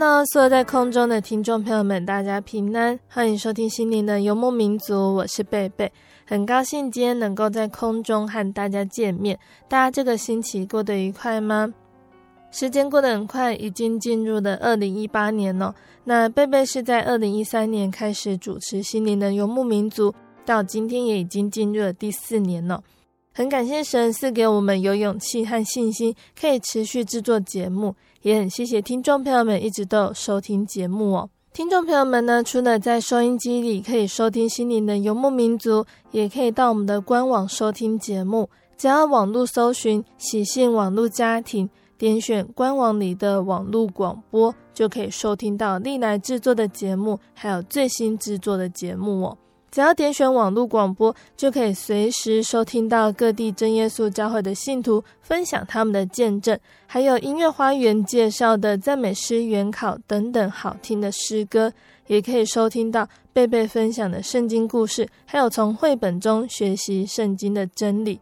哈喽，所有在空中的听众朋友们，大家平安，欢迎收听心灵的游牧民族，我是贝贝，很高兴今天能够在空中和大家见面。大家这个星期过得愉快吗？时间过得很快，已经进入了二零一八年了。那贝贝是在二零一三年开始主持心灵的游牧民族，到今天也已经进入了第四年了。很感谢神赐给我们有勇气和信心，可以持续制作节目。也很谢谢听众朋友们一直都有收听节目哦。听众朋友们呢，除了在收音机里可以收听心灵的游牧民族，也可以到我们的官网收听节目。只要网络搜寻“喜信网络家庭”，点选官网里的网络广播，就可以收听到历来制作的节目，还有最新制作的节目哦。只要点选网络广播，就可以随时收听到各地真耶稣教会的信徒分享他们的见证，还有音乐花园介绍的赞美诗原考等等好听的诗歌，也可以收听到贝贝分享的圣经故事，还有从绘本中学习圣经的真理。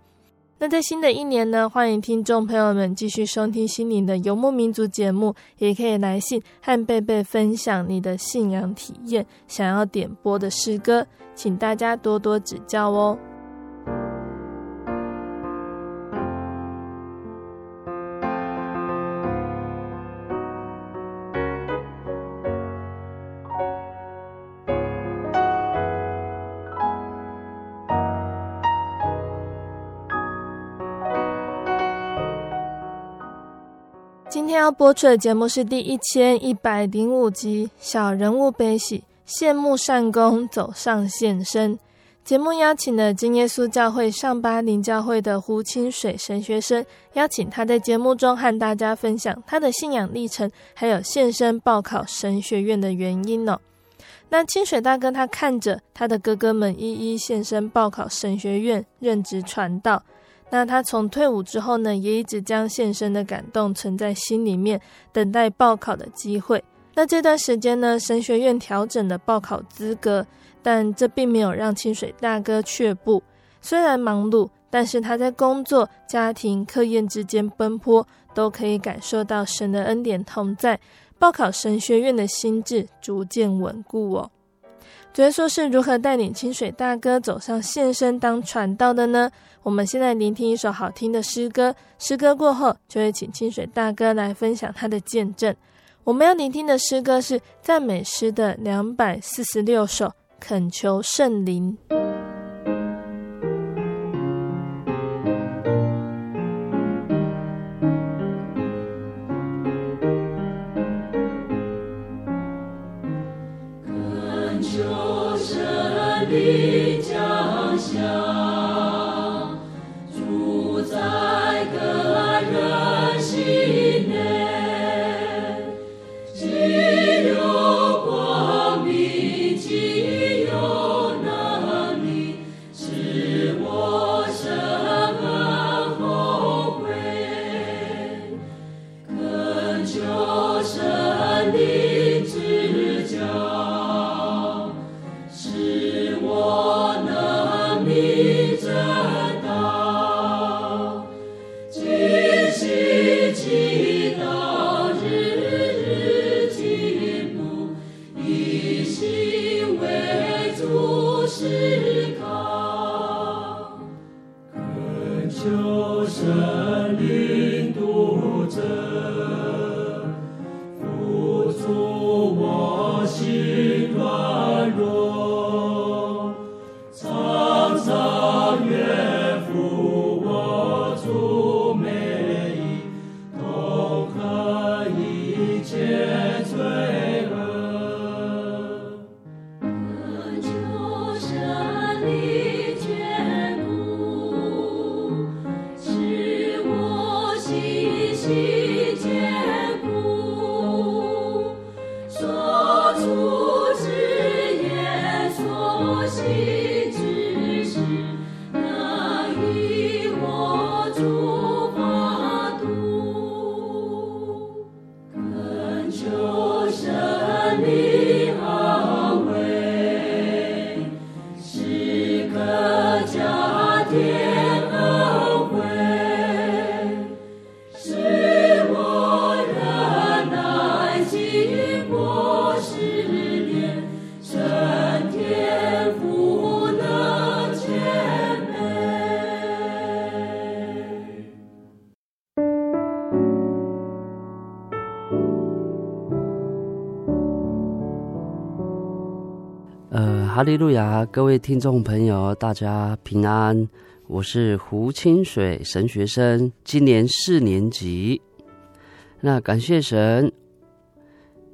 那在新的一年呢，欢迎听众朋友们继续收听心灵的游牧民族节目，也可以来信和贝贝分享你的信仰体验，想要点播的诗歌。请大家多多指教哦。要播出的节目是第一千一百零五集《小人物悲喜》。羡慕善工走上献身。节目邀请了真耶稣教会上巴林教会的胡清水神学生，邀请他在节目中和大家分享他的信仰历程，还有献身报考神学院的原因呢。那清水大哥他看着他的哥哥们一一献身报考神学院，任职传道。那他从退伍之后呢，也一直将献身的感动存在心里面，等待报考的机会。那这段时间呢，神学院调整了报考资格，但这并没有让清水大哥却步。虽然忙碌，但是他在工作、家庭、课业之间奔波，都可以感受到神的恩典同在。报考神学院的心智逐渐稳固哦。主耶稣是如何带领清水大哥走上献身当传道的呢？我们现在聆听一首好听的诗歌，诗歌过后就会请清水大哥来分享他的见证。我们要聆听的诗歌是赞美诗的两百四十六首，恳求圣灵。哈利路亚，各位听众朋友，大家平安。我是胡清水神学生，今年四年级。那感谢神，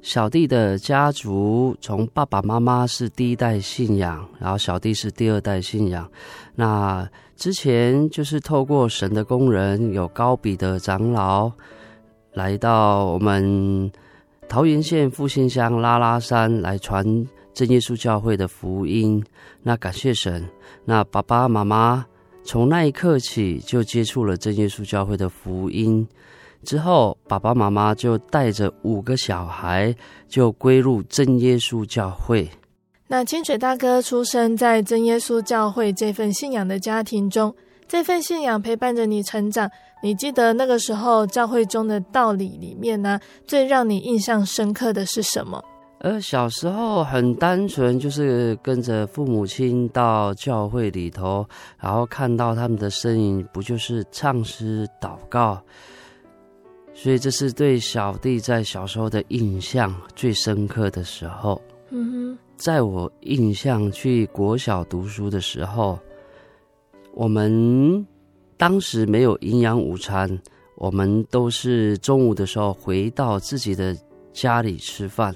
小弟的家族从爸爸妈妈是第一代信仰，然后小弟是第二代信仰。那之前就是透过神的工人，有高比的长老来到我们桃园县复兴乡拉拉山来传。真耶稣教会的福音，那感谢神。那爸爸妈妈从那一刻起就接触了真耶稣教会的福音，之后爸爸妈妈就带着五个小孩就归入真耶稣教会。那清水大哥出生在真耶稣教会这份信仰的家庭中，这份信仰陪伴着你成长。你记得那个时候教会中的道理里面呢，最让你印象深刻的是什么？呃，小时候很单纯，就是跟着父母亲到教会里头，然后看到他们的身影，不就是唱诗、祷告？所以这是对小弟在小时候的印象最深刻的时候。嗯哼，在我印象去国小读书的时候，我们当时没有营养午餐，我们都是中午的时候回到自己的家里吃饭。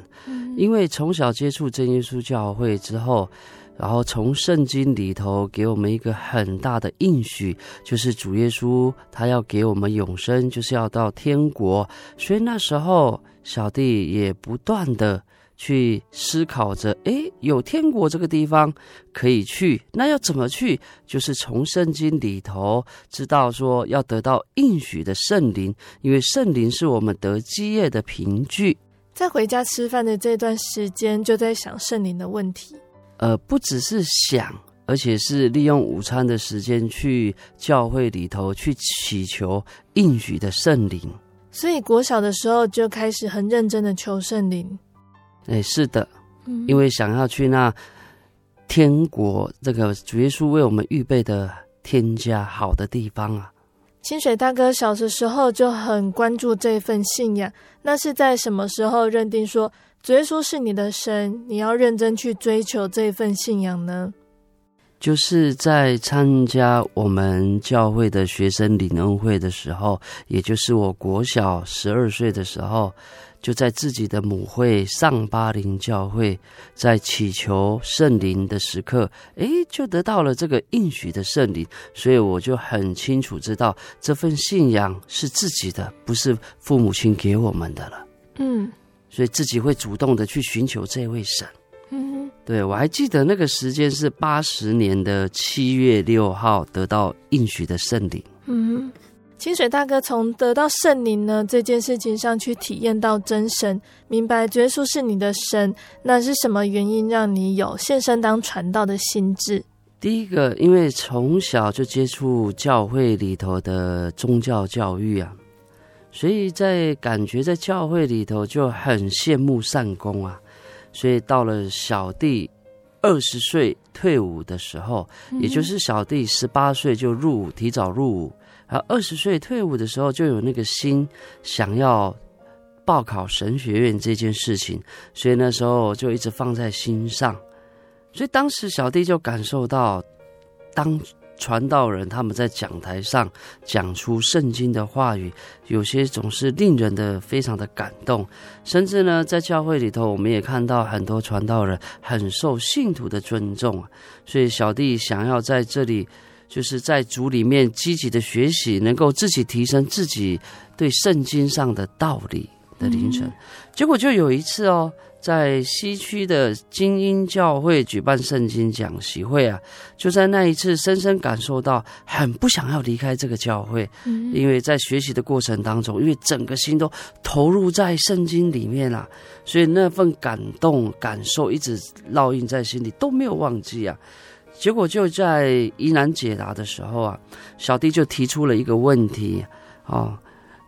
因为从小接触真耶稣教会之后，然后从圣经里头给我们一个很大的应许，就是主耶稣他要给我们永生，就是要到天国。所以那时候小弟也不断的去思考着，诶，有天国这个地方可以去，那要怎么去？就是从圣经里头知道说要得到应许的圣灵，因为圣灵是我们得基业的凭据。在回家吃饭的这段时间，就在想圣灵的问题。呃，不只是想，而且是利用午餐的时间去教会里头去祈求应许的圣灵。所以国小的时候就开始很认真的求圣灵。哎，是的，因为想要去那天国，这个主耶稣为我们预备的天家好的地方啊。清水大哥小的时候就很关注这份信仰，那是在什么时候认定说主耶稣是你的神，你要认真去追求这份信仰呢？就是在参加我们教会的学生领恩会的时候，也就是我国小十二岁的时候。就在自己的母会上巴林教会，在祈求圣灵的时刻，诶，就得到了这个应许的圣灵，所以我就很清楚知道这份信仰是自己的，不是父母亲给我们的了。嗯，所以自己会主动的去寻求这位神。嗯，对，我还记得那个时间是八十年的七月六号得到应许的圣灵。嗯。清水大哥从得到圣灵呢这件事情上去体验到真神，明白耶稣是你的神，那是什么原因让你有献身当传道的心智？第一个，因为从小就接触教会里头的宗教教育啊，所以在感觉在教会里头就很羡慕善工啊，所以到了小弟二十岁退伍的时候，嗯、也就是小弟十八岁就入伍，提早入伍。然后二十岁退伍的时候就有那个心想要报考神学院这件事情，所以那时候就一直放在心上。所以当时小弟就感受到，当传道人他们在讲台上讲出圣经的话语，有些总是令人的非常的感动。甚至呢，在教会里头，我们也看到很多传道人很受信徒的尊重。所以小弟想要在这里，就是在主里面积极的学习，能够自己提升自己对圣经上的道理的灵程。结果就有一次哦。在西区的精英教会举办圣经讲习会啊，就在那一次深深感受到很不想要离开这个教会，因为在学习的过程当中，因为整个心都投入在圣经里面啊，所以那份感动感受一直烙印在心里，都没有忘记啊。结果就在疑难解答的时候啊，小弟就提出了一个问题哦，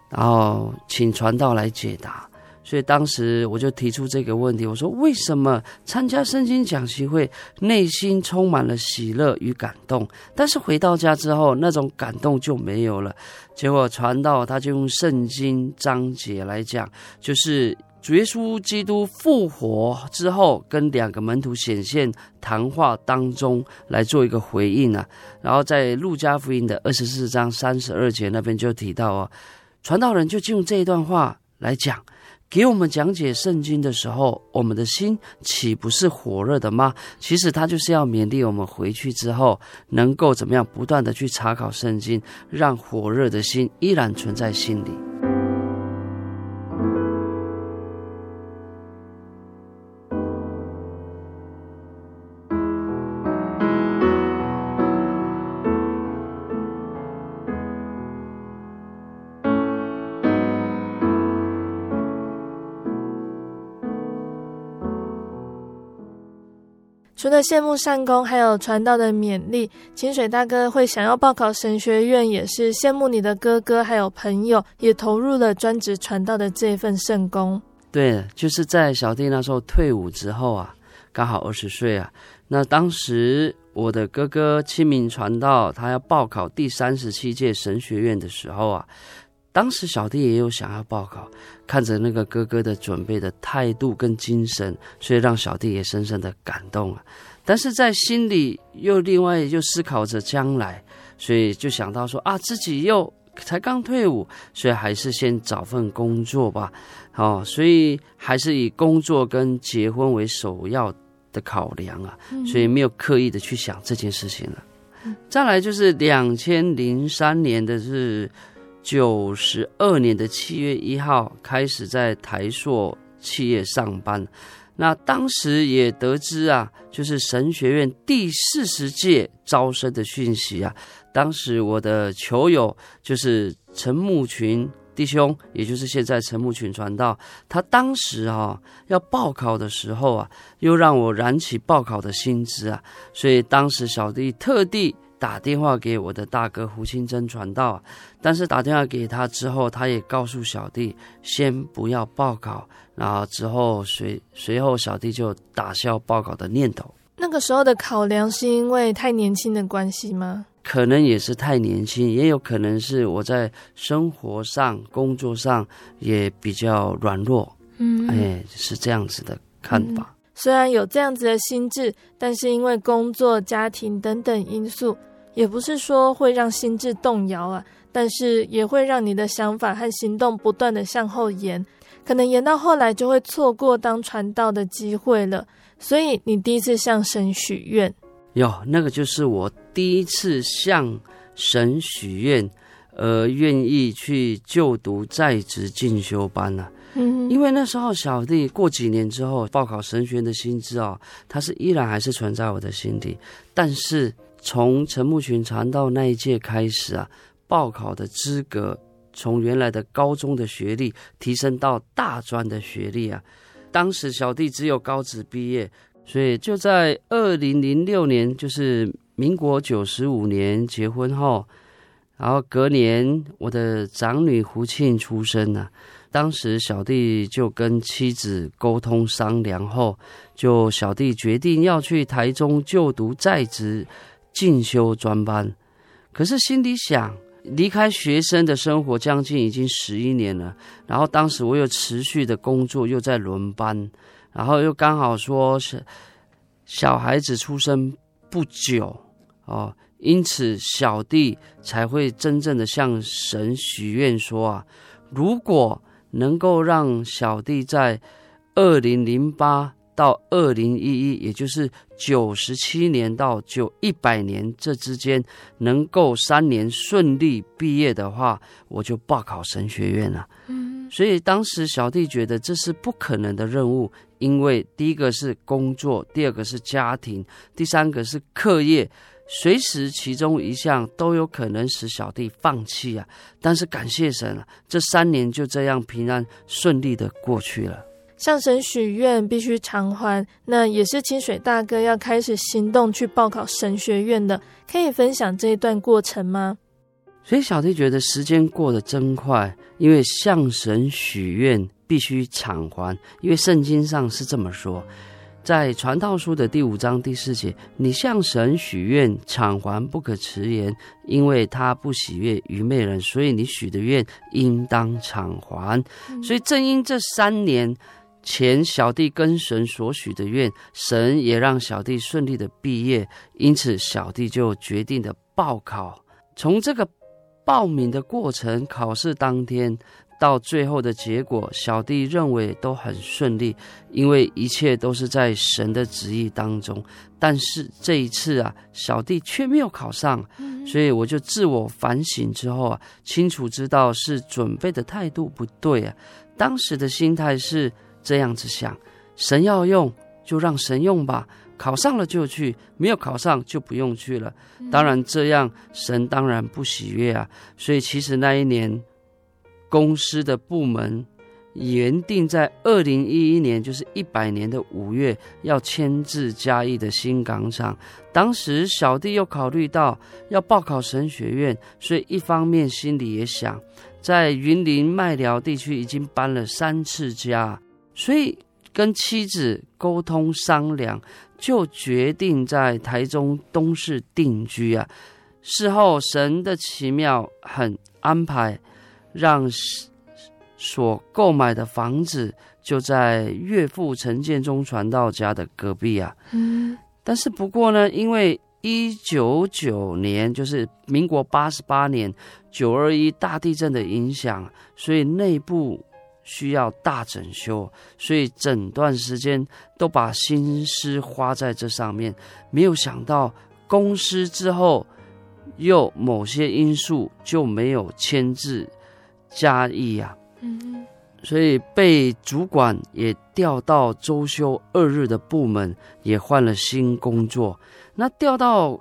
然后请传道来解答。所以当时我就提出这个问题，我说：为什么参加圣经讲习会，内心充满了喜乐与感动，但是回到家之后，那种感动就没有了？结果传道他就用圣经章节来讲，就是主耶稣基督复活之后，跟两个门徒显现谈话当中来做一个回应啊。然后在路加福音的二十四章三十二节那边就提到哦，传道人就用这一段话来讲。给我们讲解圣经的时候，我们的心岂不是火热的吗？其实他就是要勉励我们回去之后，能够怎么样，不断的去查考圣经，让火热的心依然存在心里。除了羡慕善工，还有传道的勉励，清水大哥会想要报考神学院，也是羡慕你的哥哥还有朋友也投入了专职传道的这份圣功。对，就是在小弟那时候退伍之后啊，刚好二十岁啊。那当时我的哥哥清明传道，他要报考第三十七届神学院的时候啊。当时小弟也有想要报考，看着那个哥哥的准备的态度跟精神，所以让小弟也深深的感动啊。但是在心里又另外又思考着将来，所以就想到说啊，自己又才刚退伍，所以还是先找份工作吧。哦，所以还是以工作跟结婚为首要的考量啊，所以没有刻意的去想这件事情了。再来就是两千零三年的是。九十二年的七月一号开始在台硕企业上班，那当时也得知啊，就是神学院第四十届招生的讯息啊。当时我的球友就是陈木群弟兄，也就是现在陈木群传道，他当时啊要报考的时候啊，又让我燃起报考的心志啊，所以当时小弟特地。打电话给我的大哥胡清真传道，但是打电话给他之后，他也告诉小弟先不要报考，然后之后随随后小弟就打消报考的念头。那个时候的考量是因为太年轻的关系吗？可能也是太年轻，也有可能是我在生活上、工作上也比较软弱。嗯，哎，是这样子的看法。嗯，虽然有这样子的心智，但是因为工作、家庭等等因素。也不是说会让心智动摇啊，但是也会让你的想法和行动不断的向后延，可能延到后来就会错过当传道的机会了。所以你第一次向神许愿，哟，那个就是我第一次向神许愿，而愿意去就读在职进修班呢、啊。嗯，因为那时候小弟过几年之后报考神学院的心志啊，它是依然还是存在我的心底，但是。从陈木群传道那一届开始啊，报考的资格从原来的高中的学历提升到大专的学历啊。当时小弟只有高职毕业，所以就在二零零六年，就是民国九十五年结婚后，然后隔年我的长女胡庆出生了啊。当时小弟就跟妻子沟通商量后，就小弟决定要去台中就读在职。进修专班，可是心里想，离开学生的生活将近已经十一年了，然后当时我又持续的工作，又在轮班，然后又刚好说是小孩子出生不久哦，因此小弟才会真正的向神许愿说啊，如果能够让小弟在二零零八。到二零一一，也就是九十七年到九一百年这之间，能够三年顺利毕业的话，我就报考神学院了。嗯，所以当时小弟觉得这是不可能的任务，因为第一个是工作，第二个是家庭，第三个是课业，随时其中一项都有可能使小弟放弃啊。但是感谢神啊，这三年就这样平安顺利的过去了。向神许愿必须偿还，那也是清水大哥要开始行动去报考神学院的，可以分享这一段过程吗？所以小弟觉得时间过得真快，因为向神许愿必须偿还，因为圣经上是这么说，在传道书的第五章第四节，你向神许愿偿还不可迟延，因为他不喜悦愚昧人，所以你许的愿应当偿还。所以正因这三年。前小弟跟神所许的愿，神也让小弟顺利的毕业，因此小弟就决定的报考。从这个报名的过程、考试当天到最后的结果，小弟认为都很顺利，因为一切都是在神的旨意当中。但是这一次啊，小弟却没有考上，所以我就自我反省之后啊，清楚知道是准备的态度不对啊。当时的心态是。这样子想，神要用就让神用吧，考上了就去，没有考上就不用去了。当然这样，神当然不喜悦啊。所以其实那一年，公司的部门原定在二零一一年，就是一百年的五月要迁至嘉义的新港厂。当时小弟又考虑到要报考神学院，所以一方面心里也想，在云林麦寮地区已经搬了三次家。所以跟妻子沟通商量，就决定在台中东市定居啊。事后神的奇妙很安排，让所购买的房子就在岳父陈建中传道家的隔壁啊。嗯。但是不过呢，因为一九九年就是民国八十八年九二一大地震的影响，所以内部。需要大整修，所以整段时间都把心思花在这上面。没有想到公司之后又某些因素就没有签字加意呀。嗯，所以被主管也调到周休二日的部门，也换了新工作。那调到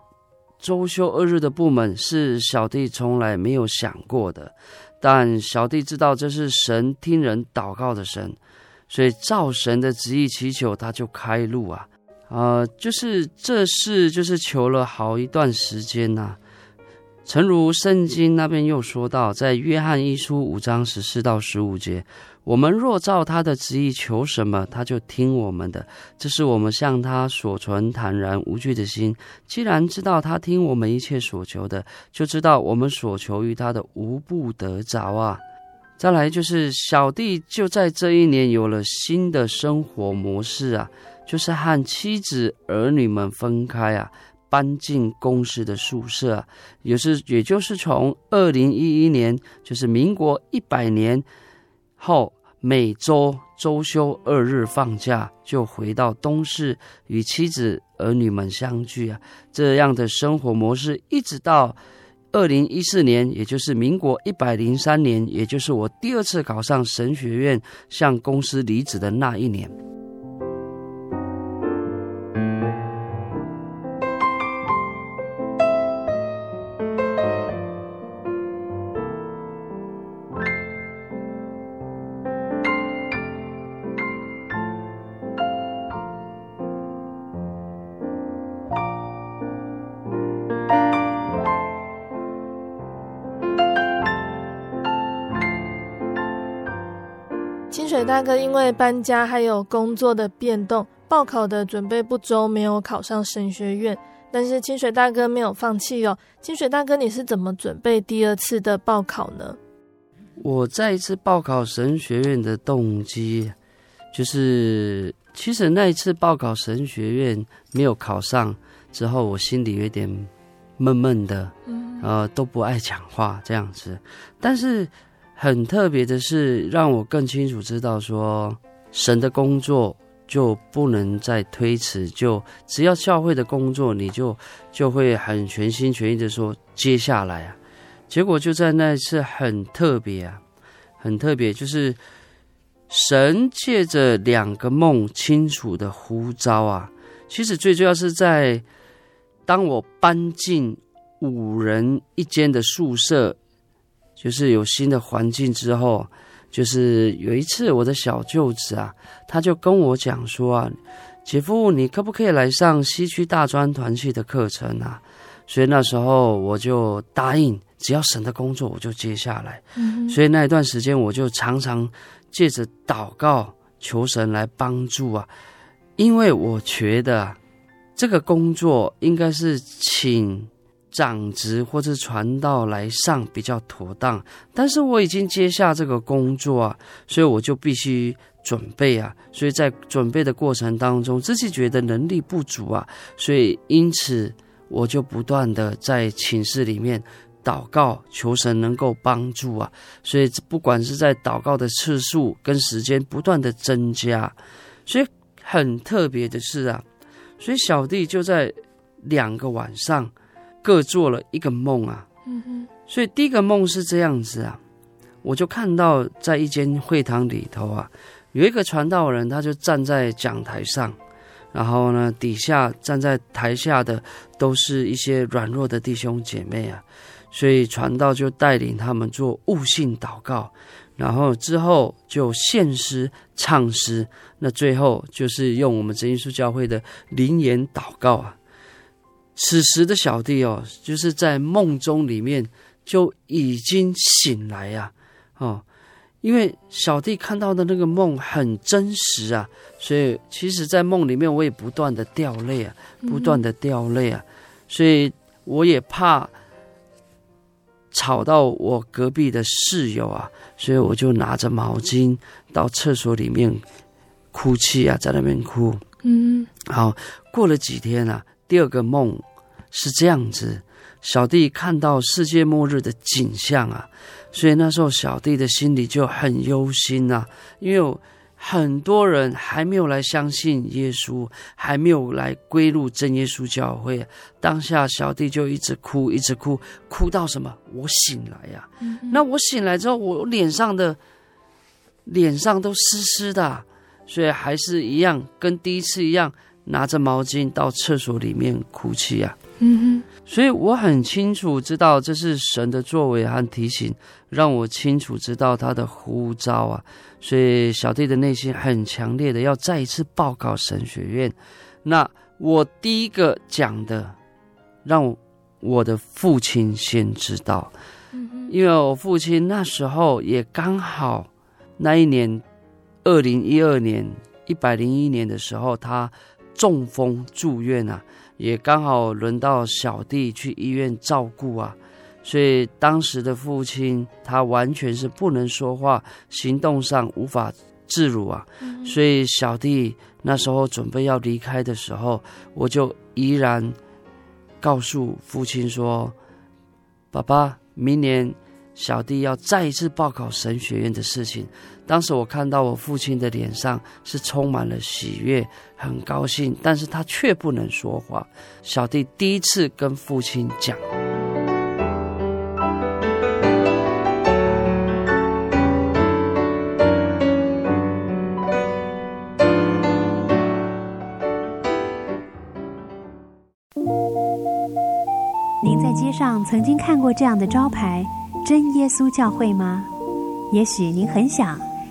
周休二日的部门是小弟从来没有想过的。但小弟知道这是神听人祷告的神，所以照神的旨意祈求，他就开路啊，呃，就是这事就是求了好一段时间呐、诚如圣经那边又说到，在约翰一书五章十四到十五节。我们若照他的旨意求什么，他就听我们的。这是我们向他所存坦然无惧的心。既然知道他听我们一切所求的，就知道我们所求于他的无不得着啊。再来就是小弟就在这一年有了新的生活模式啊，就是和妻子儿女们分开啊，搬进公司的宿舍，也是也就是从二零一一年，就是民国一百年。后每周周休二日放假，就回到东市与妻子儿女们相聚啊。这样的生活模式，一直到二零一四年，也就是民国一百零三年，也就是我第二次考上神学院，向公司离职的那一年。大哥因为搬家还有工作的变动，报考的准备不周，没有考上神学院。但是清水大哥没有放弃哦。清水大哥，你是怎么准备第二次的报考呢？我再一次报考神学院的动机，就是其实那一次报考神学院没有考上之后，我心里有点闷闷的，呃，都不爱讲话这样子。但是很特别的是，让我更清楚知道说，神的工作。就不能再推迟，就只要教会的工作，你就就会很全心全意的说接下来啊。结果就在那一次很特别啊，很特别，就是神借着两个梦清楚的呼召啊。其实最重要是在当我搬进五人一间的宿舍，就是有新的环境之后。就是有一次，我的小舅子啊，他就跟我讲说啊，姐夫，你可不可以来上西区大专团契的课程啊？所以那时候我就答应，只要神的工作，我就接下来。嗯。所以那一段时间，我就常常借着祷告求神来帮助啊，因为我觉得这个工作应该是请。长职或者传道来上比较妥当，但是我已经接下这个工作啊，所以我就必须准备啊，所以在准备的过程当中，自己觉得能力不足啊，所以因此我就不断的在寝室里面祷告，求神能够帮助啊，所以不管是在祷告的次数跟时间不断的增加，所以很特别的是啊，所以小弟就在两个晚上。各做了一个梦啊，嗯哼，所以第一个梦是这样子啊，我就看到在一间会堂里头啊，有一个传道人，他就站在讲台上，然后呢，底下站在台下的都是一些软弱的弟兄姐妹啊，所以传道就带领他们做悟性祷告，然后之后就献诗唱诗，那最后就是用我们真耶稣教会的灵言祷告啊。此时的小弟哦，就是在梦中里面就已经醒来呀，哦，因为小弟看到的那个梦很真实啊，所以其实，在梦里面我也不断的掉泪啊，不断的掉泪啊，所以我也怕吵到我隔壁的室友啊，所以我就拿着毛巾到厕所里面哭泣啊，在那边哭。嗯，好，过了几天啊，第二个梦。是这样子，小弟看到世界末日的景象啊，所以那时候小弟的心里就很忧心呐，因为有很多人还没有来相信耶稣，还没有来归入真耶稣教会。当下小弟就一直哭，一直哭，哭到什么？我醒来呀、啊！嗯、那我醒来之后，我脸上的脸上都湿湿的，所以还是一样，跟第一次一样，拿着毛巾到厕所里面哭泣呀、啊。嗯哼，所以我很清楚知道这是神的作为和提醒，让我清楚知道他的呼召啊。所以小弟的内心很强烈的要再一次报考神学院。那我第一个讲的，让我的父亲先知道，因为我父亲那时候也刚好那一年，二零一二年一百零一年的时候，他中风住院啊。也刚好轮到小弟去医院照顾啊，所以当时的父亲他完全是不能说话，行动上无法自如啊。所以小弟那时候准备要离开的时候，我就依然告诉父亲说：“爸爸，明年小弟要再一次报考神学院的事情。”当时我看到我父亲的脸上是充满了喜悦，很高兴，但是他却不能说话。小弟第一次跟父亲讲。您在街上曾经看过这样的招牌“真耶稣教会”吗？也许您很想。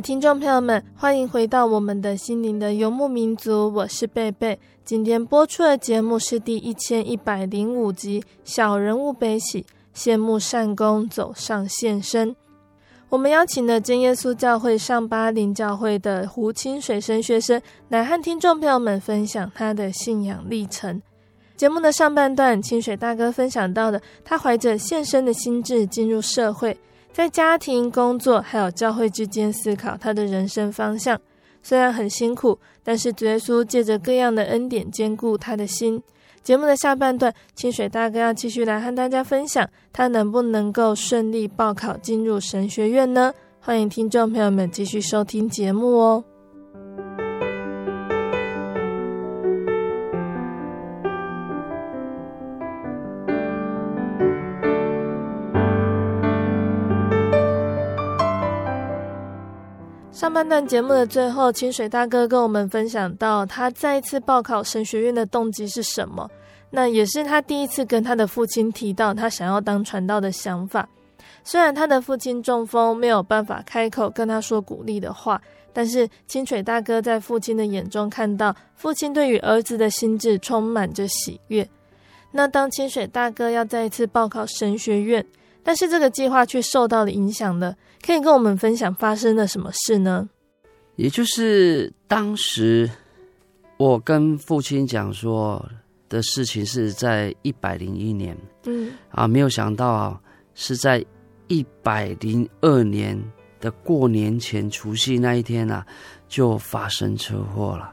听众朋友们，欢迎回到我们的心灵的游牧民族，我是贝贝。今天播出的节目是第一千一百零五集《小人物悲喜，羡慕善工走上献身》。我们邀请了真耶稣教会上巴林教会的胡清水神学生来和听众朋友们分享他的信仰历程。节目的上半段，清水大哥分享到的，他怀着献身的心志进入社会。在家庭、工作还有教会之间思考他的人生方向，虽然很辛苦，但是主耶稣借着各样的恩典坚固他的心。节目的下半段，清水大哥要继续来和大家分享，他能不能够顺利报考进入神学院呢？欢迎听众朋友们继续收听节目哦。上半段节目的最后，清水大哥跟我们分享到，他再一次报考神学院的动机是什么？那也是他第一次跟他的父亲提到他想要当传道的想法。虽然他的父亲中风，没有办法开口跟他说鼓励的话，但是清水大哥在父亲的眼中看到父亲对于儿子的心智充满着喜悦。那当清水大哥要再一次报考神学院，但是这个计划却受到了影响的。可以跟我们分享发生了什么事呢？也就是当时我跟父亲讲说的事情是在一百零一年，嗯啊，没有想到啊是在一百零二年的过年前除夕那一天啊，就发生车祸了。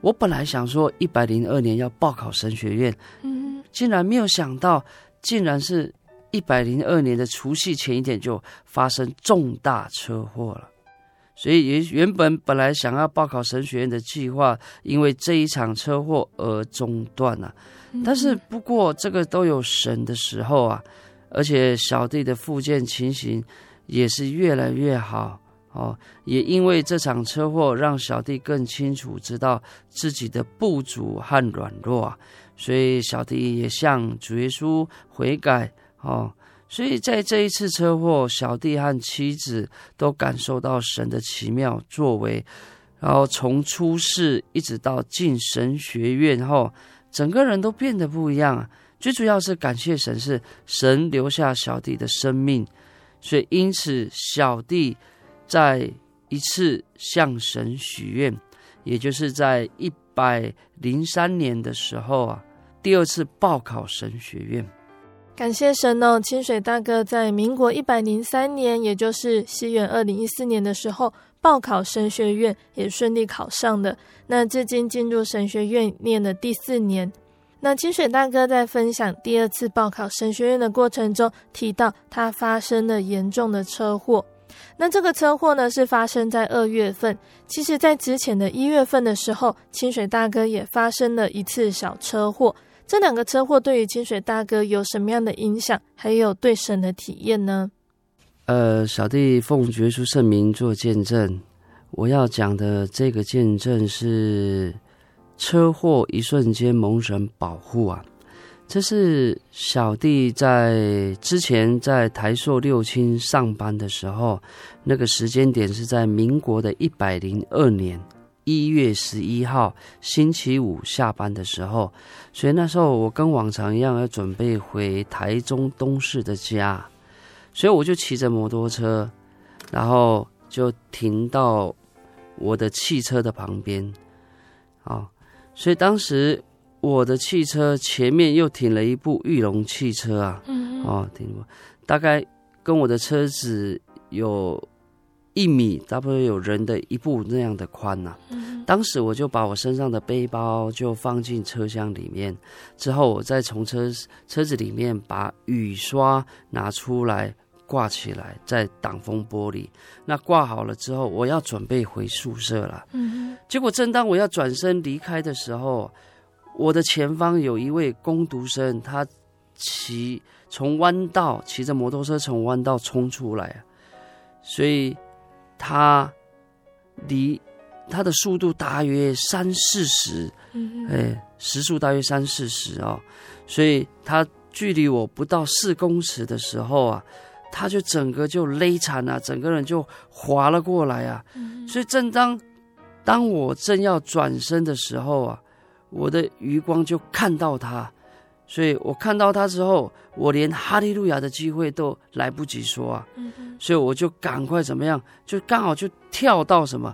我本来想说一百零二年要报考神学院，嗯，竟然没有想到，竟然是。一百零二年的除夕前一天就发生重大车祸了，所以原原本本来想要报考神学院的计划，因为这一场车祸而中断了。但是不过这个都有神的时候啊，而且小弟的复健情形也是越来越好哦。也因为这场车祸，让小弟更清楚知道自己的不足和软弱啊，所以小弟也向主耶稣悔改。哦，所以在这一次车祸，小弟和妻子都感受到神的奇妙作为，然后从出世一直到进神学院后，整个人都变得不一样。最主要是感谢神，是神留下小弟的生命，所以因此小弟在一次向神许愿，也就是在一百零三年的时候啊，第二次报考神学院。感谢神哦，清水大哥在民国一百零三年，也就是西元二零一四年的时候报考神学院，也顺利考上的。那至今进入神学院念了第四年。那清水大哥在分享第二次报考神学院的过程中，提到他发生了严重的车祸。那这个车祸呢，是发生在二月份。其实，在之前的一月份的时候，清水大哥也发生了一次小车祸。这两个车祸对于清水大哥有什么样的影响？还有对神的体验呢？呃，小弟奉耶稣圣名做见证。我要讲的这个见证是车祸一瞬间蒙神保护啊！这是小弟在之前在台塑六轻上班的时候，那个时间点是在民国的一百零二年。一月十一号星期五下班的时候，所以那时候我跟往常一样要准备回台中东市的家，所以我就骑着摩托车，然后就停到我的汽车的旁边，啊，所以当时我的汽车前面又停了一部玉龙汽车啊，哦，停过，大概跟我的车子有。一米，差不多有人的一步那样的宽呐、啊。当时我就把我身上的背包就放进车厢里面，之后我再从车车子里面把雨刷拿出来挂起来，在挡风玻璃。那挂好了之后，我要准备回宿舍了。结果正当我要转身离开的时候，我的前方有一位工读生，他骑从弯道骑着摩托车从弯道冲出来，所以。他离他的速度大约三四十，哎，时速大约三四十哦，所以他距离我不到四公尺的时候啊，他就整个就勒惨了，整个人就滑了过来啊。所以正当当我正要转身的时候啊，我的余光就看到他，所以我看到他之后，我连哈利路亚的机会都来不及说啊。所以我就赶快怎么样，就刚好就跳到什么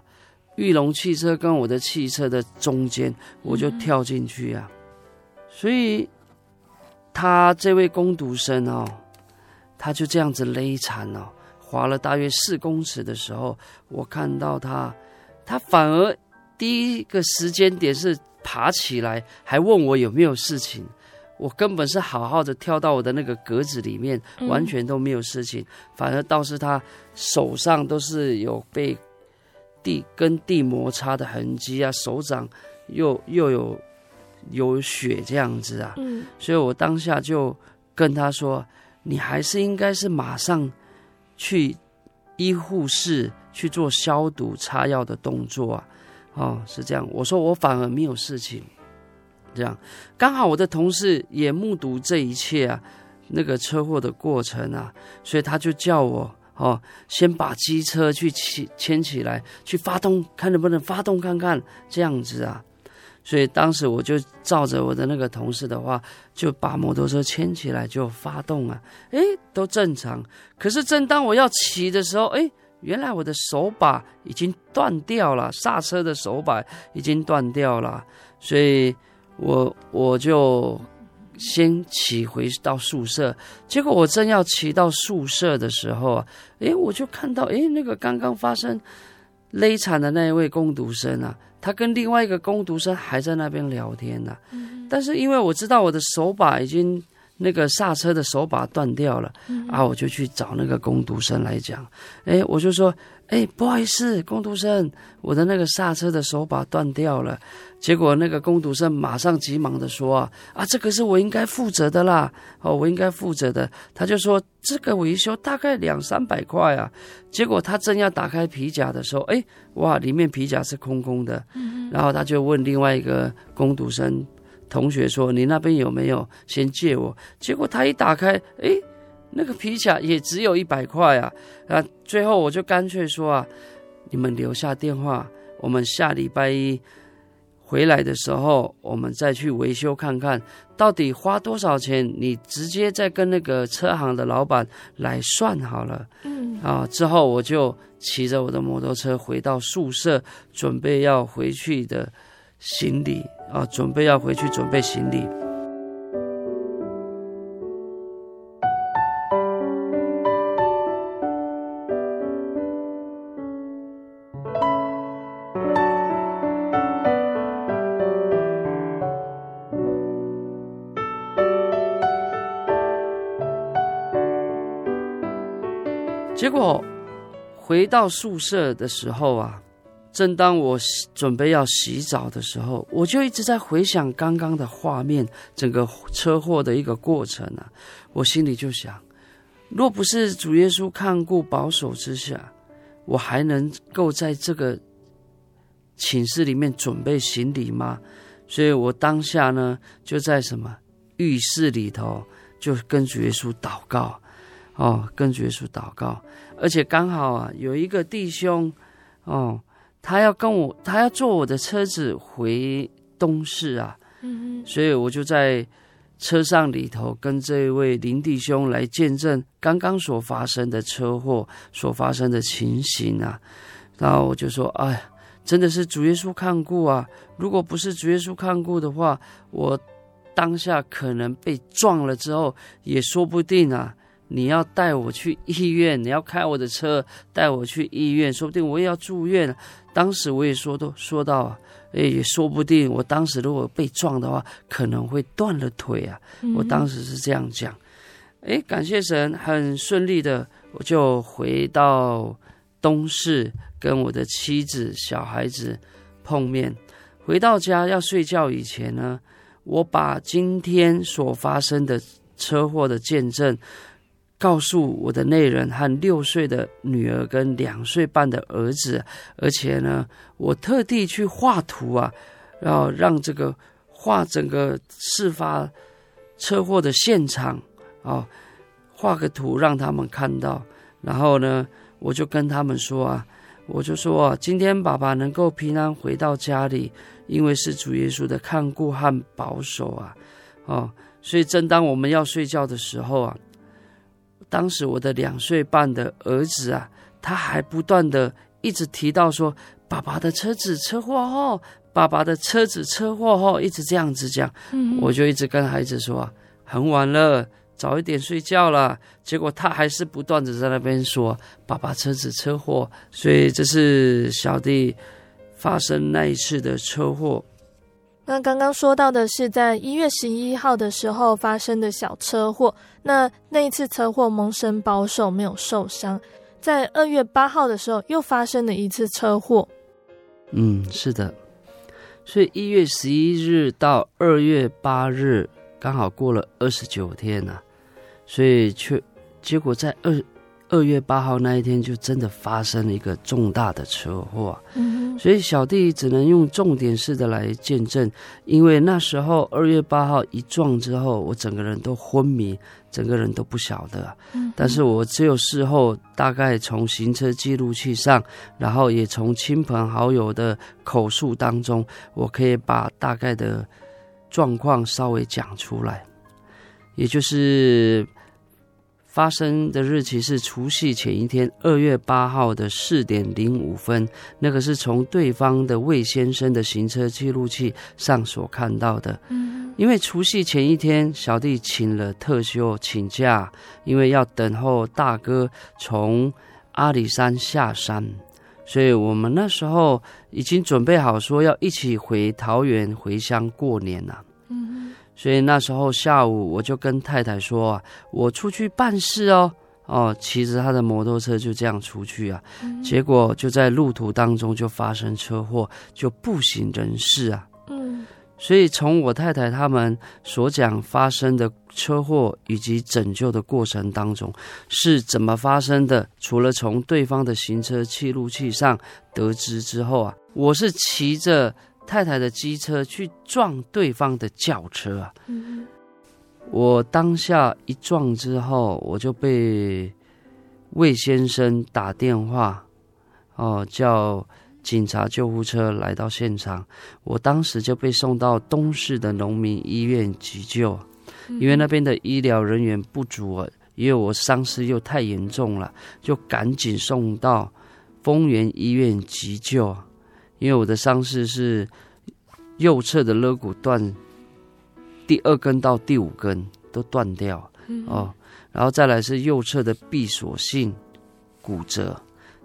玉龙汽车跟我的汽车的中间，我就跳进去啊。所以。他这位攻读生哦，他就这样子勒惨哦，滑了大约四公尺的时候，我看到他，他反而第一个时间点是爬起来，还问我有没有事情。我根本是好好的跳到我的那个格子里面，完全都没有事情。反而倒是他手上都是有被地跟地摩擦的痕迹啊，手掌又又有。有血这样子啊，嗯，所以我当下就跟他说：“你还是应该是马上去医护室去做消毒、擦药的动作啊。”哦，是这样。我说我反而没有事情，这样刚好我的同事也目睹这一切啊，那个车祸的过程啊，所以他就叫我哦，先把机车去牵牵起来，去发动，看能不能发动看看，这样子啊。所以当时我就照着我的那个同事的话，就把摩托车牵起来就发动啊，哎，都正常。可是正当我要骑的时候，哎，原来我的手把已经断掉了，刹车的手把已经断掉了。所以我我就先骑回到宿舍。结果我正要骑到宿舍的时候啊，诶，我就看到，诶，那个刚刚发生勒惨的那一位攻读生啊。他跟另外一个攻读生还在那边聊天呢、啊，但是因为我知道我的手把已经那个刹车的手把断掉了，啊，我就去找那个工读生来讲，哎，我就说。哎，不好意思，工读生，我的那个刹车的手把断掉了。结果那个工读生马上急忙的说：“啊，啊，这个是我应该负责的啦，哦，我应该负责的。”他就说：“这个维修大概两三百块啊。”结果他正要打开皮夹的时候，哎，哇，里面皮夹是空空的。然后他就问另外一个工读生同学说：“你那边有没有？先借我。”结果他一打开，哎。那个皮卡也只有一百块啊！啊，最后我就干脆说啊，你们留下电话，我们下礼拜一回来的时候，我们再去维修看看，到底花多少钱，你直接再跟那个车行的老板来算好了。嗯，啊，之后我就骑着我的摩托车回到宿舍，准备要回去的行李啊，准备要回去准备行李。结果回到宿舍的时候啊，正当我准备要洗澡的时候，我就一直在回想刚刚的画面，整个车祸的一个过程啊。我心里就想，若不是主耶稣看顾保守之下，我还能够在这个寝室里面准备行李吗？所以我当下呢，就在什么浴室里头，就跟主耶稣祷告。哦，跟主耶稣祷告，而且刚好啊，有一个弟兄，哦，他要跟我，他要坐我的车子回东市啊，嗯哼，所以我就在车上里头跟这位林弟兄来见证刚刚所发生的车祸所发生的情形啊，然后我就说，哎呀，真的是主耶稣看顾啊，如果不是主耶稣看顾的话，我当下可能被撞了之后也说不定啊。你要带我去医院，你要开我的车带我去医院，说不定我也要住院。当时我也说都说到啊，哎，也说不定我当时如果被撞的话，可能会断了腿啊。我当时是这样讲。哎，感谢神，很顺利的，我就回到东市跟我的妻子、小孩子碰面。回到家要睡觉以前呢，我把今天所发生的车祸的见证。告诉我的内人和六岁的女儿跟两岁半的儿子，而且呢，我特地去画图啊，然后让这个画整个事发车祸的现场啊，画个图让他们看到，然后呢，我就跟他们说啊，我就说啊，今天爸爸能够平安回到家里，因为是主耶稣的看顾和保守啊，哦，所以正当我们要睡觉的时候啊，当时我的两岁半的儿子啊，他还不断的一直提到说，爸爸的车子车祸后，爸爸的车子车祸后，一直这样子讲，嗯，我就一直跟孩子说啊，很晚了。早一点睡觉了，结果他还是不断的在那边说：“爸爸车子车祸。”所以这是小弟发生那一次的车祸。那刚刚说到的是在一月十一号的时候发生的小车祸。那那一次车祸蒙神保守没有受伤。在二月八号的时候又发生了一次车祸。嗯，是的。所以一月十一日到二月八日刚好过了二十九天呐、啊。所以，却结果在二二月八号那一天，就真的发生了一个重大的车祸。嗯，所以小弟只能用重点式的来见证，因为那时候二月八号一撞之后，我整个人都昏迷，整个人都不晓得。嗯，但是我只有事后大概从行车记录器上，然后也从亲朋好友的口述当中，我可以把大概的状况稍微讲出来，也就是。发生的日期是除夕前一天，二月八号的四点零五分。那个是从对方的魏先生的行车记录器上所看到的。嗯，因为除夕前一天，小弟请了特休请假，因为要等候大哥从阿里山下山，所以我们那时候已经准备好说要一起回桃园回乡过年了。嗯。所以那时候下午，我就跟太太说啊，我出去办事哦，哦，骑着他的摩托车就这样出去啊，嗯、结果就在路途当中就发生车祸，就不省人事啊。嗯，所以从我太太他们所讲发生的车祸以及拯救的过程当中是怎么发生的，除了从对方的行车记录器上得知之后啊，我是骑着。太太的机车去撞对方的轿车啊！嗯、我当下一撞之后，我就被魏先生打电话，哦，叫警察救护车来到现场。我当时就被送到东市的农民医院急救，嗯、因为那边的医疗人员不足，因为我伤势又太严重了，就赶紧送到丰原医院急救。因为我的伤势是右侧的肋骨断，第二根到第五根都断掉，嗯、哦，然后再来是右侧的闭锁性骨折，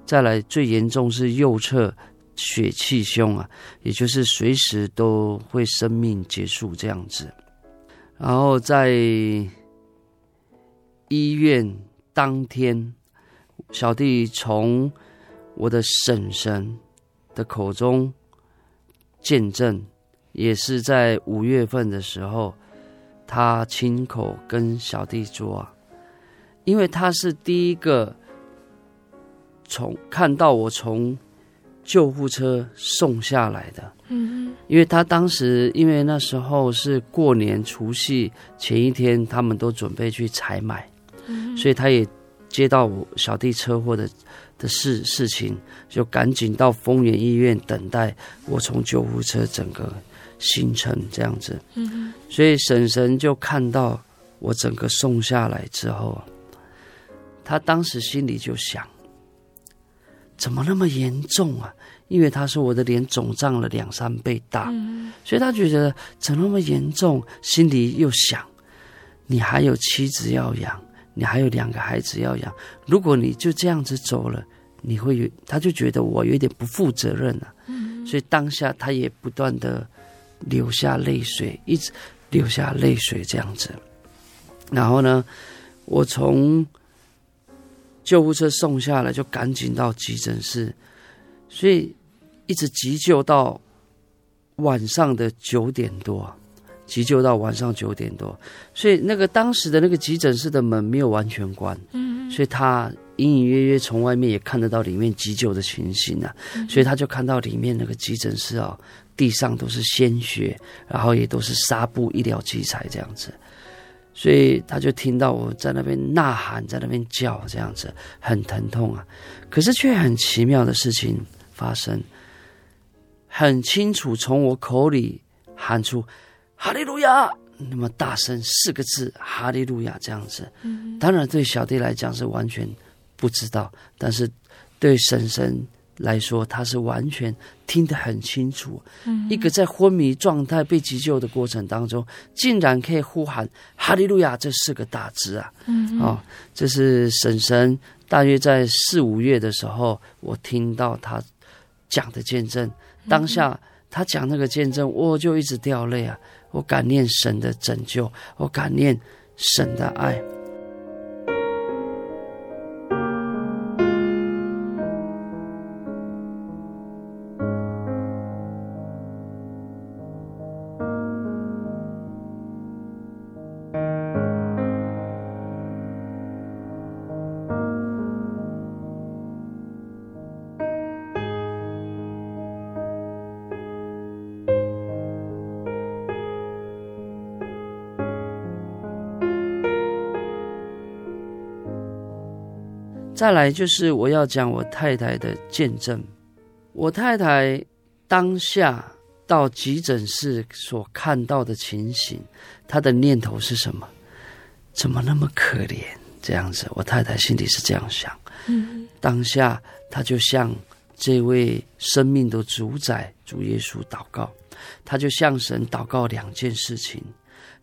再来最严重是右侧血气胸啊，也就是随时都会生命结束这样子。然后在医院当天，小弟从我的婶婶。的口中见证，也是在五月份的时候，他亲口跟小弟说啊，因为他是第一个从看到我从救护车送下来的，嗯，因为他当时因为那时候是过年除夕前一天，他们都准备去采买，嗯，所以他也接到我小弟车祸的。的事事情，就赶紧到丰原医院等待我从救护车整个行程这样子。嗯哼，所以婶婶就看到我整个送下来之后，他当时心里就想：怎么那么严重啊？因为他说我的脸肿胀了两三倍大，嗯，所以他觉得怎么那么严重？心里又想：你还有妻子要养。你还有两个孩子要养，如果你就这样子走了，你会有，他就觉得我有点不负责任了。嗯，所以当下他也不断的流下泪水，一直流下泪水这样子。然后呢，我从救护车送下来，就赶紧到急诊室，所以一直急救到晚上的九点多。急救到晚上九点多，所以那个当时的那个急诊室的门没有完全关，嗯，所以他隐隐约约从外面也看得到里面急救的情形啊，嗯，所以他就看到里面那个急诊室啊，地上都是鲜血，然后也都是纱布医疗器材这样子，所以他就听到我在那边呐喊，在那边叫，这样子很疼痛啊。可是却很奇妙的事情发生，很清楚从我口里喊出“哈利路亚”，那么大声四个字“哈利路亚”这样子。当然对小弟来讲是完全不知道，但是对婶婶来说，他是完全听得很清楚。嗯，一个在昏迷状态被急救的过程当中，竟然可以呼喊“哈利路亚”这四个大字啊！嗯，哦，这是婶婶大约在四五月的时候，我听到他讲的见证。当下他讲那个见证，我就一直掉泪啊！我感念神的拯救，我感念神的爱。再来就是我要讲我太太的见证。我太太当下到急诊室所看到的情形，她的念头是什么？怎么那么可怜？这样子，我太太心里是这样想。嗯，当下她就向这位生命的主宰主耶稣祷告，她就向神祷告两件事情。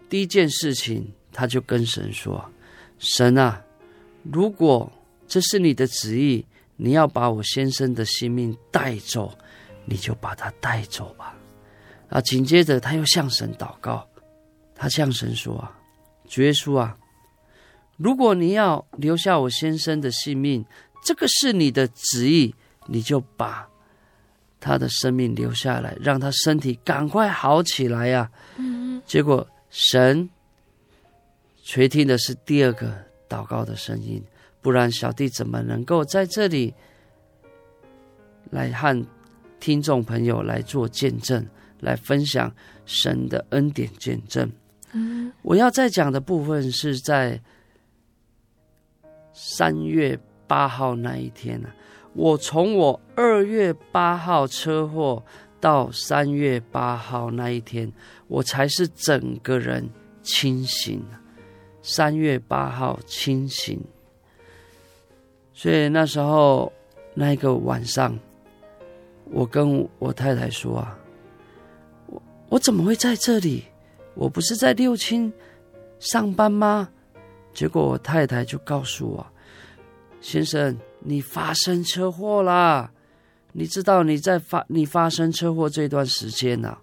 第一件事情，她就跟神说：“神啊，如果……”这是你的旨意，你要把我先生的性命带走，你就把他带走吧。啊，紧接着他又向神祷告，他向神说：“啊，主耶稣啊，如果你要留下我先生的性命，这个是你的旨意，你就把他的生命留下来，让他身体赶快好起来呀。”嗯，结果神垂听的是第二个祷告的声音。不然，小弟怎么能够在这里来和听众朋友来做见证，来分享神的恩典见证？嗯，我要再讲的部分是在三月八号那一天呢。我从我二月八号车祸到三月八号那一天，我才是整个人清醒。三月八号清醒。所以那时候，那一个晚上，我跟我太太说啊，我我怎么会在这里？我不是在六亲上班吗？结果我太太就告诉我，先生，你发生车祸啦！你知道你在发你发生车祸这段时间呐、啊，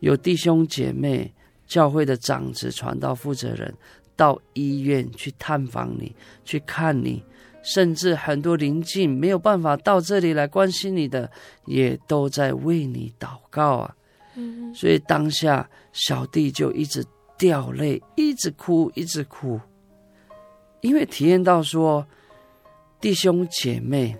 有弟兄姐妹、教会的长子、传道负责人到医院去探访你，去看你。甚至很多邻近没有办法到这里来关心你的，也都在为你祷告啊。嗯，所以当下小弟就一直掉泪，一直哭，一直哭，因为体验到说，弟兄姐妹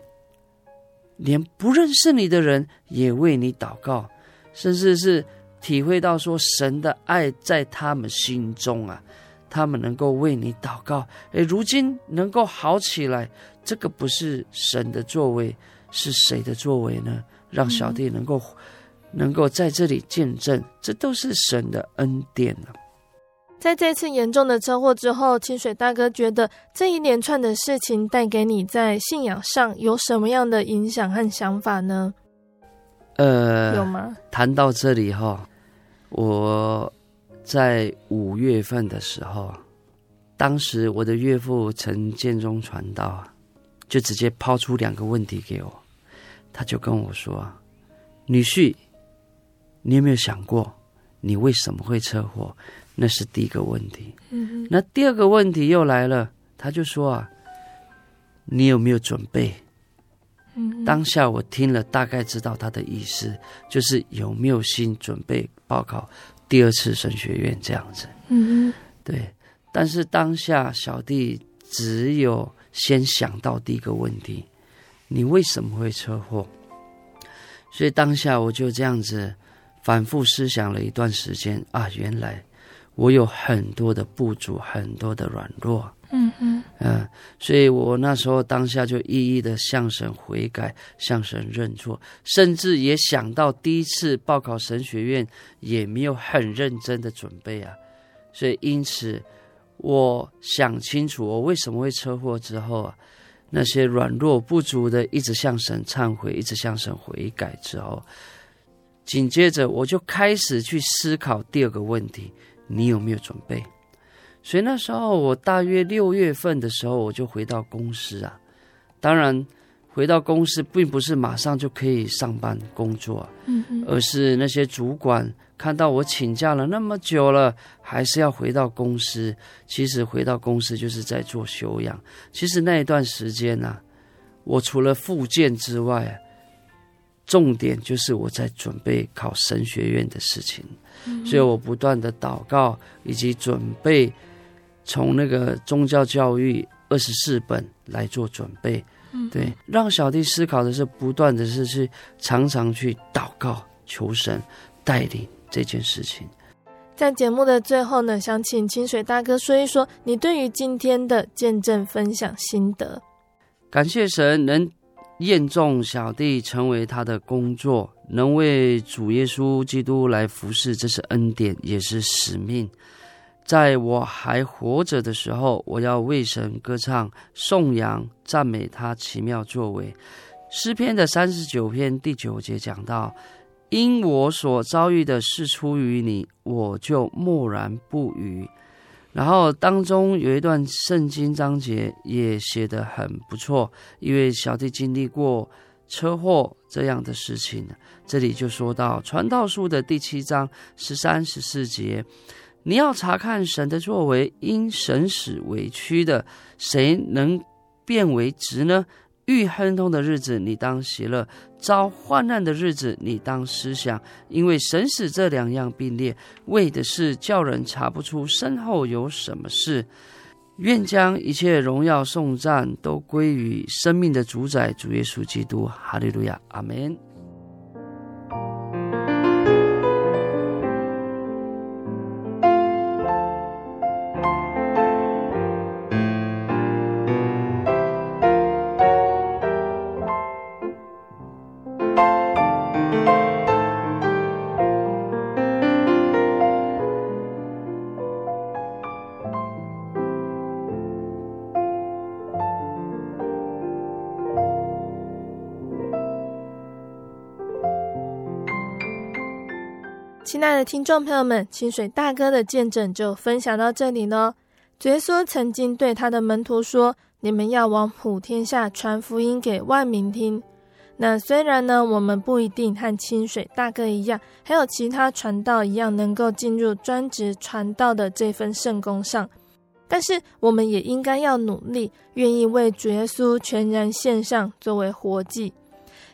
连不认识你的人也为你祷告，甚至是体会到说神的爱在他们心中啊。他们能够为你祷告，诶，如今能够好起来，这个不是神的作为，是谁的作为呢？让小弟能够、嗯、能够在这里见证，这都是神的恩典呢。在这次严重的车祸之后，清水大哥觉得这一连串的事情带给你在信仰上有什么样的影响和想法呢？呃，有吗？谈到这里哈，我。在五月份的时候，当时我的岳父陈建中传道，就直接抛出两个问题给我，他就跟我说：“女婿，你有没有想过，你为什么会车祸？那是第一个问题。嗯，那第二个问题又来了，他就说啊，你有没有准备？嗯，当下我听了，大概知道他的意思，就是有没有心准备报考。”第二次神学院这样子，嗯，对。但是当下小弟只有先想到第一个问题：你为什么会车祸？所以当下我就这样子反复思想了一段时间啊，原来我有很多的不足，很多的软弱。嗯嗯嗯，所以我那时候当下就一一的向神悔改，向神认错，甚至也想到第一次报考神学院也没有很认真的准备啊，所以因此我想清楚我为什么会车祸之后啊，那些软弱不足的一直向神忏悔，一直向神悔改之后，紧接着我就开始去思考第二个问题：你有没有准备？所以那时候，我大约六月份的时候，我就回到公司啊。当然，回到公司并不是马上就可以上班工作，嗯嗯，而是那些主管看到我请假了那么久了，还是要回到公司。其实回到公司就是在做修养。其实那一段时间呢、啊，我除了复健之外，重点就是我在准备考神学院的事情。嗯、所以我不断的祷告，以及准备。从那个宗教教育二十四本来做准备，嗯，对，让小弟思考的是，不断的是去常常去祷告，求神带领这件事情。在节目的最后呢，想请清水大哥说一说你对于今天的见证分享心得。感谢神能验中小弟成为他的工作，能为主耶稣基督来服侍，这是恩典，也是使命。在我还活着的时候，我要为神歌唱、颂扬、赞美他奇妙作为。诗篇的三十九篇第九节讲到：“因我所遭遇的事出于你，我就默然不语。”然后当中有一段圣经章节也写得很不错，因为小弟经历过车祸这样的事情。这里就说到《传道书》的第七章十三、十四节。你要查看神的作为，因神使委屈的，谁能变为直呢？遇亨通的日子，你当喜乐；遭患难的日子，你当思想，因为神使这两样并列，为的是叫人查不出身后有什么事。愿将一切荣耀颂赞都归于生命的主宰主耶稣基督。哈利路亚，阿门。的听众朋友们，清水大哥的见证就分享到这里喽。主耶稣曾经对他的门徒说：“你们要往普天下传福音给万民听。”那虽然呢，我们不一定和清水大哥一样，还有其他传道一样，能够进入专职传道的这份圣工上，但是我们也应该要努力，愿意为主耶稣全然献上，作为活祭。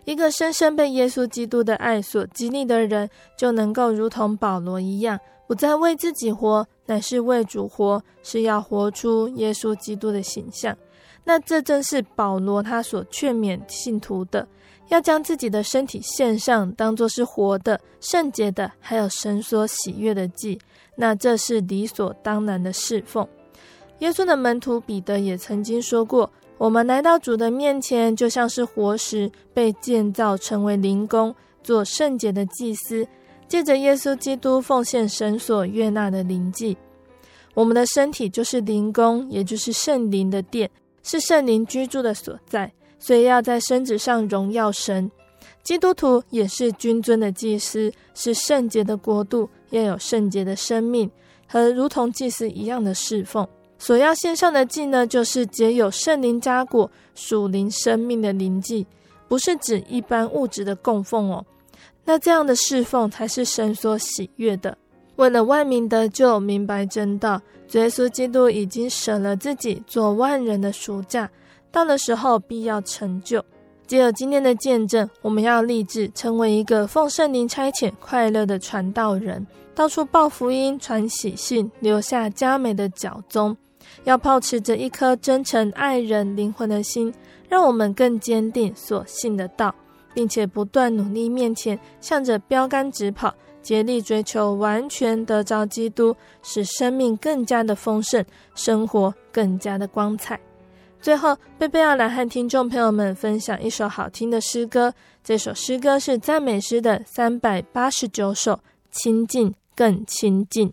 一个深深被耶稣基督的爱所激励的人，就能够如同保罗一样，不再为自己活，乃是为主活，是要活出耶稣基督的形象。那这正是保罗他所劝勉信徒的，要将自己的身体献上，当作是活的、圣洁的，还有神所喜悦的祭。那这是理所当然的侍奉。耶稣的门徒彼得也曾经说过。我们来到主的面前，就像是活石被建造成为灵宫，做圣洁的祭司，借着耶稣基督奉献神所悦纳的灵祭。我们的身体就是灵宫，也就是圣灵的殿，是圣灵居住的所在，所以要在身子上荣耀神。基督徒也是君尊的祭司，是圣洁的国度，要有圣洁的生命，和如同祭司一样的侍奉。所要献上的祭呢，就是结有圣灵佳果、属灵生命的灵祭，不是指一般物质的供奉哦。那这样的侍奉才是神所喜悦的。为了万民得救、明白真道，耶稣基督已经舍了自己，做万人的赎价，到的时候必要成就。借由今天的见证，我们要立志成为一个奉圣灵差遣、快乐的传道人，到处报福音、传喜信，留下佳美的脚踪。要抱持着一颗真诚爱人灵魂的心，让我们更坚定所信的道，并且不断努力面前，向着标杆直跑，竭力追求完全得着基督，使生命更加的丰盛，生活更加的光彩。最后，贝贝要来和听众朋友们分享一首好听的诗歌。这首诗歌是赞美诗的三百八十九首，亲近，更亲近。